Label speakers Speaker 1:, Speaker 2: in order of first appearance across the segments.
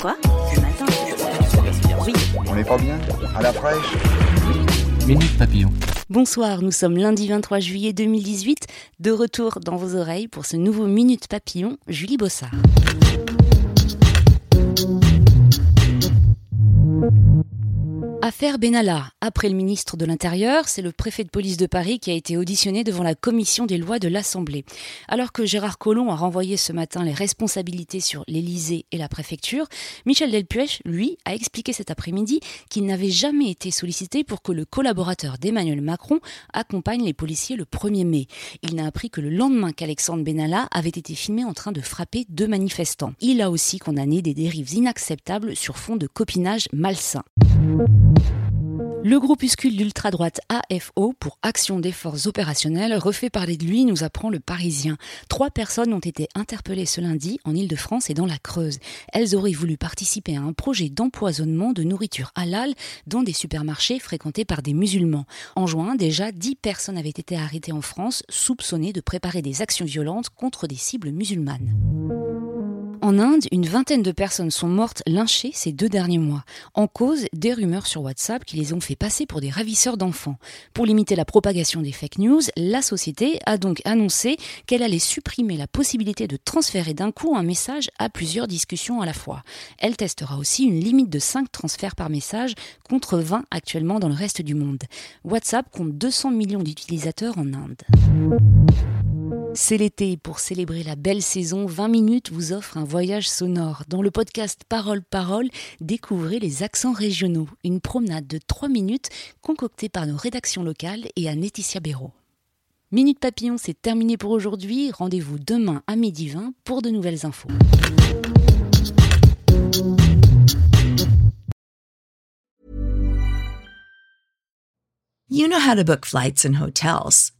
Speaker 1: Quoi Ce matin Oui.
Speaker 2: On n'est pas bien À la fraîche
Speaker 3: Minute Papillon.
Speaker 1: Bonsoir, nous sommes lundi 23 juillet 2018, de retour dans vos oreilles pour ce nouveau Minute Papillon, Julie Bossard. Affaire Benalla. Après le ministre de l'Intérieur, c'est le préfet de police de Paris qui a été auditionné devant la commission des lois de l'Assemblée. Alors que Gérard Collomb a renvoyé ce matin les responsabilités sur l'Élysée et la préfecture, Michel Delpuech, lui, a expliqué cet après-midi qu'il n'avait jamais été sollicité pour que le collaborateur d'Emmanuel Macron accompagne les policiers le 1er mai. Il n'a appris que le lendemain qu'Alexandre Benalla avait été filmé en train de frapper deux manifestants. Il a aussi condamné des dérives inacceptables sur fond de copinage malsain. Le groupuscule d'ultra-droite AFO pour Action des Forces Opérationnelles refait parler de lui, nous apprend le Parisien. Trois personnes ont été interpellées ce lundi en Ile-de-France et dans la Creuse. Elles auraient voulu participer à un projet d'empoisonnement de nourriture halal dans des supermarchés fréquentés par des musulmans. En juin, déjà, dix personnes avaient été arrêtées en France, soupçonnées de préparer des actions violentes contre des cibles musulmanes. En Inde, une vingtaine de personnes sont mortes lynchées ces deux derniers mois, en cause des rumeurs sur WhatsApp qui les ont fait passer pour des ravisseurs d'enfants. Pour limiter la propagation des fake news, la société a donc annoncé qu'elle allait supprimer la possibilité de transférer d'un coup un message à plusieurs discussions à la fois. Elle testera aussi une limite de 5 transferts par message contre 20 actuellement dans le reste du monde. WhatsApp compte 200 millions d'utilisateurs en Inde. C'est l'été. Pour célébrer la belle saison, 20 minutes vous offre un voyage sonore. Dans le podcast Parole Parole, découvrez les accents régionaux. Une promenade de 3 minutes concoctée par nos rédactions locales et à Laetitia Béraud. Minute Papillon, c'est terminé pour aujourd'hui. Rendez-vous demain à midi 20 pour de nouvelles infos.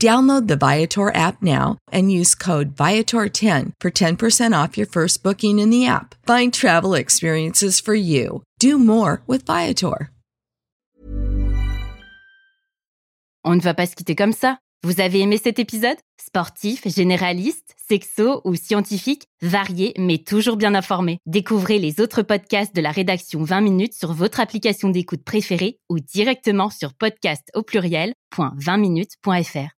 Speaker 4: Download the Viator app now and use code Viator10 for 10% off your first booking in the app. Find travel experiences for you. Do more with Viator.
Speaker 5: On ne va pas se quitter comme ça. Vous avez aimé cet épisode? Sportif, généraliste, sexo ou scientifique, varié mais toujours bien informé. Découvrez les autres podcasts de la rédaction 20 minutes sur votre application d'écoute préférée ou directement sur podcast au pluriel.20minutes.fr.